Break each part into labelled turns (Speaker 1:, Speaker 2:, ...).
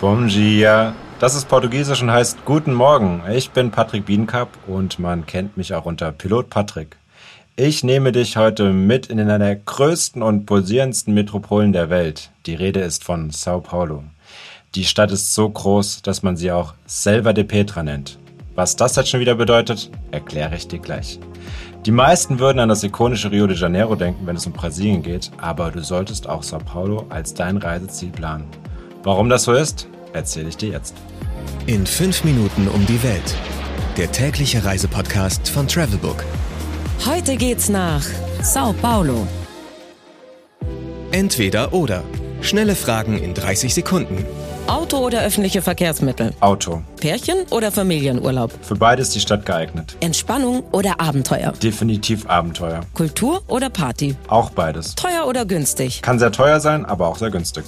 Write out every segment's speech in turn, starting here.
Speaker 1: Bom dia. Das ist Portugiesisch und heißt Guten Morgen. Ich bin Patrick Biedenkap und man kennt mich auch unter Pilot Patrick. Ich nehme dich heute mit in einer der größten und pulsierendsten Metropolen der Welt. Die Rede ist von Sao Paulo. Die Stadt ist so groß, dass man sie auch Selva de Petra nennt. Was das jetzt schon wieder bedeutet, erkläre ich dir gleich. Die meisten würden an das ikonische Rio de Janeiro denken, wenn es um Brasilien geht, aber du solltest auch Sao Paulo als dein Reiseziel planen. Warum das so ist, erzähle ich dir jetzt.
Speaker 2: In fünf Minuten um die Welt. Der tägliche Reisepodcast von Travelbook.
Speaker 3: Heute geht's nach Sao Paulo.
Speaker 2: Entweder oder. Schnelle Fragen in 30 Sekunden.
Speaker 3: Auto oder öffentliche Verkehrsmittel?
Speaker 1: Auto.
Speaker 3: Pärchen oder Familienurlaub?
Speaker 1: Für beide ist die Stadt geeignet.
Speaker 3: Entspannung oder Abenteuer?
Speaker 1: Definitiv Abenteuer.
Speaker 3: Kultur oder Party?
Speaker 1: Auch beides.
Speaker 3: Teuer oder günstig?
Speaker 1: Kann sehr teuer sein, aber auch sehr günstig.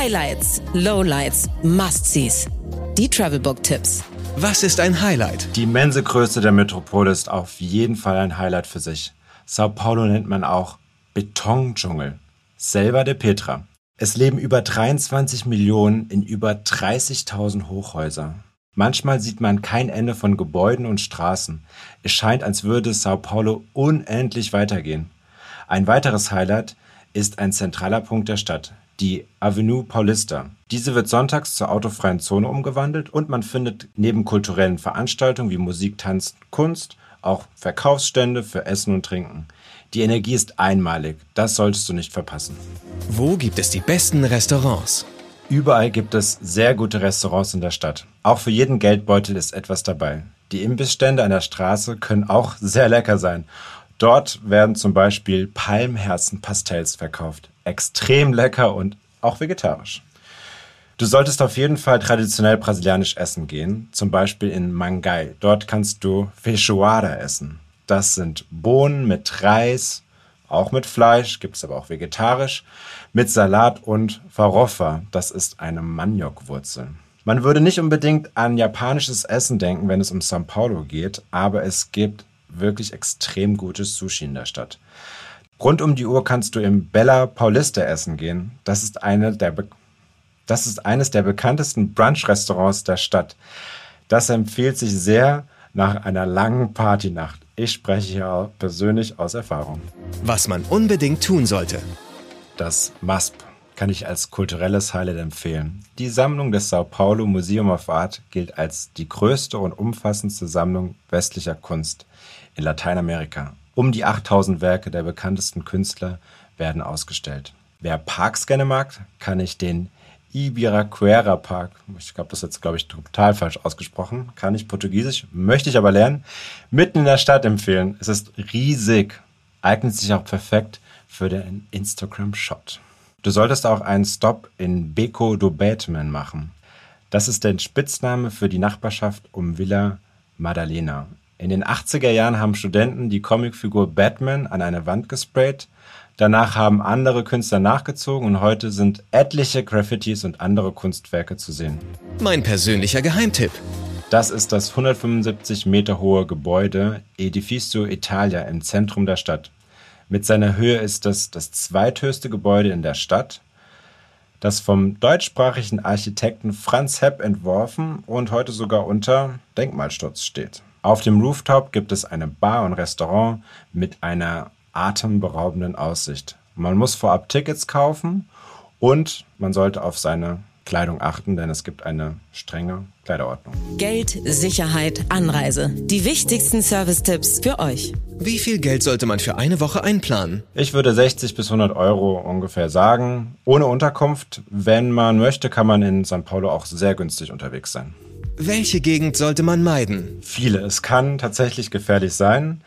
Speaker 3: Highlights, Lowlights, Must-Sees. Die Travelbook-Tipps.
Speaker 2: Was ist ein Highlight?
Speaker 1: Die immense Größe der Metropole ist auf jeden Fall ein Highlight für sich. Sao Paulo nennt man auch Betondschungel. Selva de Petra. Es leben über 23 Millionen in über 30.000 Hochhäuser. Manchmal sieht man kein Ende von Gebäuden und Straßen. Es scheint, als würde Sao Paulo unendlich weitergehen. Ein weiteres Highlight ist ein zentraler Punkt der Stadt, die Avenue Paulista. Diese wird sonntags zur autofreien Zone umgewandelt und man findet neben kulturellen Veranstaltungen wie Musik, Tanz, Kunst auch Verkaufsstände für Essen und Trinken. Die Energie ist einmalig, das solltest du nicht verpassen.
Speaker 2: Wo gibt es die besten Restaurants?
Speaker 1: Überall gibt es sehr gute Restaurants in der Stadt. Auch für jeden Geldbeutel ist etwas dabei. Die Imbissstände an der Straße können auch sehr lecker sein. Dort werden zum Beispiel Palmherzen-Pastells verkauft. Extrem lecker und auch vegetarisch. Du solltest auf jeden Fall traditionell brasilianisch essen gehen, zum Beispiel in Mangai. Dort kannst du Feijoada essen. Das sind Bohnen mit Reis, auch mit Fleisch, gibt es aber auch vegetarisch, mit Salat und Farofa. Das ist eine Maniokwurzel. Man würde nicht unbedingt an japanisches Essen denken, wenn es um São Paulo geht, aber es gibt wirklich extrem gutes Sushi in der Stadt. Rund um die Uhr kannst du im Bella Paulista essen gehen. Das ist eine der Be das ist eines der bekanntesten Brunch-Restaurants der Stadt. Das empfiehlt sich sehr nach einer langen Partynacht. Ich spreche hier persönlich aus Erfahrung.
Speaker 2: Was man unbedingt tun sollte.
Speaker 1: Das MASP kann ich als kulturelles Highlight empfehlen. Die Sammlung des Sao Paulo Museum of Art gilt als die größte und umfassendste Sammlung westlicher Kunst in Lateinamerika. Um die 8000 Werke der bekanntesten Künstler werden ausgestellt. Wer Parks gerne mag, kann ich den Ibiraquera Park. Ich glaube, das ist jetzt, glaube ich, total falsch ausgesprochen. Kann ich Portugiesisch, möchte ich aber lernen. Mitten in der Stadt empfehlen. Es ist riesig. Eignet sich auch perfekt für den Instagram-Shot. Du solltest auch einen Stop in Beco do Batman machen. Das ist der Spitzname für die Nachbarschaft um Villa Madalena. In den 80er Jahren haben Studenten die Comicfigur Batman an eine Wand gesprayt Danach haben andere Künstler nachgezogen und heute sind etliche Graffitis und andere Kunstwerke zu sehen.
Speaker 2: Mein persönlicher Geheimtipp.
Speaker 1: Das ist das 175 Meter hohe Gebäude Edificio Italia im Zentrum der Stadt. Mit seiner Höhe ist es das zweithöchste Gebäude in der Stadt, das vom deutschsprachigen Architekten Franz Hepp entworfen und heute sogar unter Denkmalschutz steht. Auf dem Rooftop gibt es eine Bar und Restaurant mit einer atemberaubenden Aussicht. Man muss vorab Tickets kaufen und man sollte auf seine Kleidung achten, denn es gibt eine strenge Kleiderordnung.
Speaker 3: Geld, Sicherheit, Anreise. Die wichtigsten Service-Tipps für euch.
Speaker 2: Wie viel Geld sollte man für eine Woche einplanen?
Speaker 1: Ich würde 60 bis 100 Euro ungefähr sagen. Ohne Unterkunft, wenn man möchte, kann man in St. Paulo auch sehr günstig unterwegs sein.
Speaker 2: Welche Gegend sollte man meiden?
Speaker 1: Viele. Es kann tatsächlich gefährlich sein.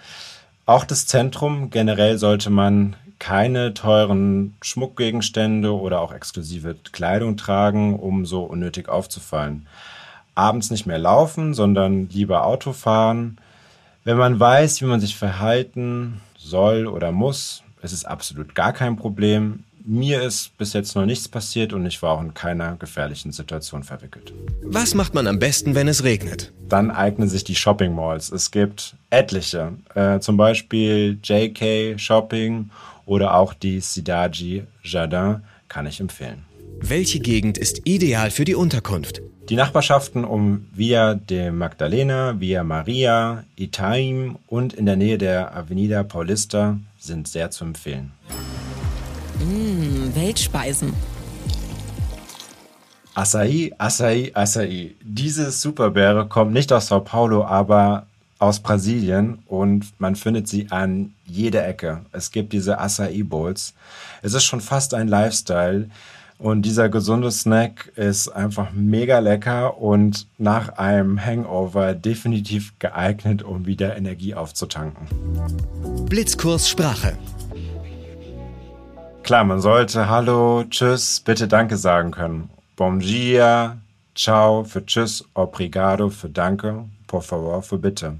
Speaker 1: Auch das Zentrum generell sollte man keine teuren Schmuckgegenstände oder auch exklusive Kleidung tragen, um so unnötig aufzufallen. Abends nicht mehr laufen, sondern lieber Auto fahren. Wenn man weiß, wie man sich verhalten soll oder muss, ist es absolut gar kein Problem. Mir ist bis jetzt noch nichts passiert und ich war auch in keiner gefährlichen Situation verwickelt.
Speaker 2: Was macht man am besten, wenn es regnet?
Speaker 1: Dann eignen sich die Shopping Malls. Es gibt etliche, äh, zum Beispiel JK Shopping oder auch die Sidaji Jardin kann ich empfehlen.
Speaker 2: Welche Gegend ist ideal für die Unterkunft?
Speaker 1: Die Nachbarschaften um Via de Magdalena, Via Maria, Itaim und in der Nähe der Avenida Paulista sind sehr zu empfehlen.
Speaker 3: Mmh, Weltspeisen.
Speaker 1: Acai, Acai, Acai. Diese Superbeere kommt nicht aus Sao Paulo, aber aus Brasilien und man findet sie an jeder Ecke. Es gibt diese Acai Bowls. Es ist schon fast ein Lifestyle. Und dieser gesunde Snack ist einfach mega lecker und nach einem Hangover definitiv geeignet, um wieder Energie aufzutanken.
Speaker 2: Blitzkurs Sprache.
Speaker 1: Klar, man sollte Hallo, Tschüss, bitte Danke sagen können. Bom dia, Ciao für Tschüss, Obrigado für Danke, Por favor für Bitte.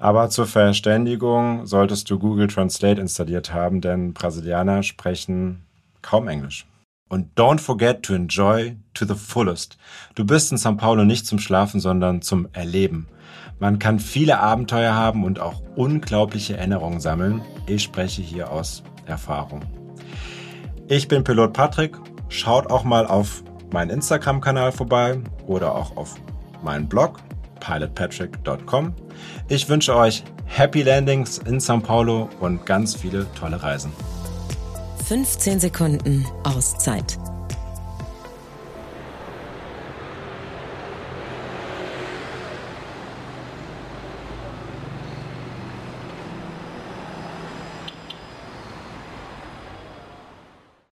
Speaker 1: Aber zur Verständigung solltest du Google Translate installiert haben, denn Brasilianer sprechen kaum Englisch. Und don't forget to enjoy to the fullest. Du bist in São Paulo nicht zum Schlafen, sondern zum Erleben. Man kann viele Abenteuer haben und auch unglaubliche Erinnerungen sammeln. Ich spreche hier aus Erfahrung. Ich bin Pilot Patrick. Schaut auch mal auf meinen Instagram-Kanal vorbei oder auch auf meinen Blog pilotpatrick.com. Ich wünsche euch Happy Landings in São Paulo und ganz viele tolle Reisen.
Speaker 3: 15 Sekunden Auszeit.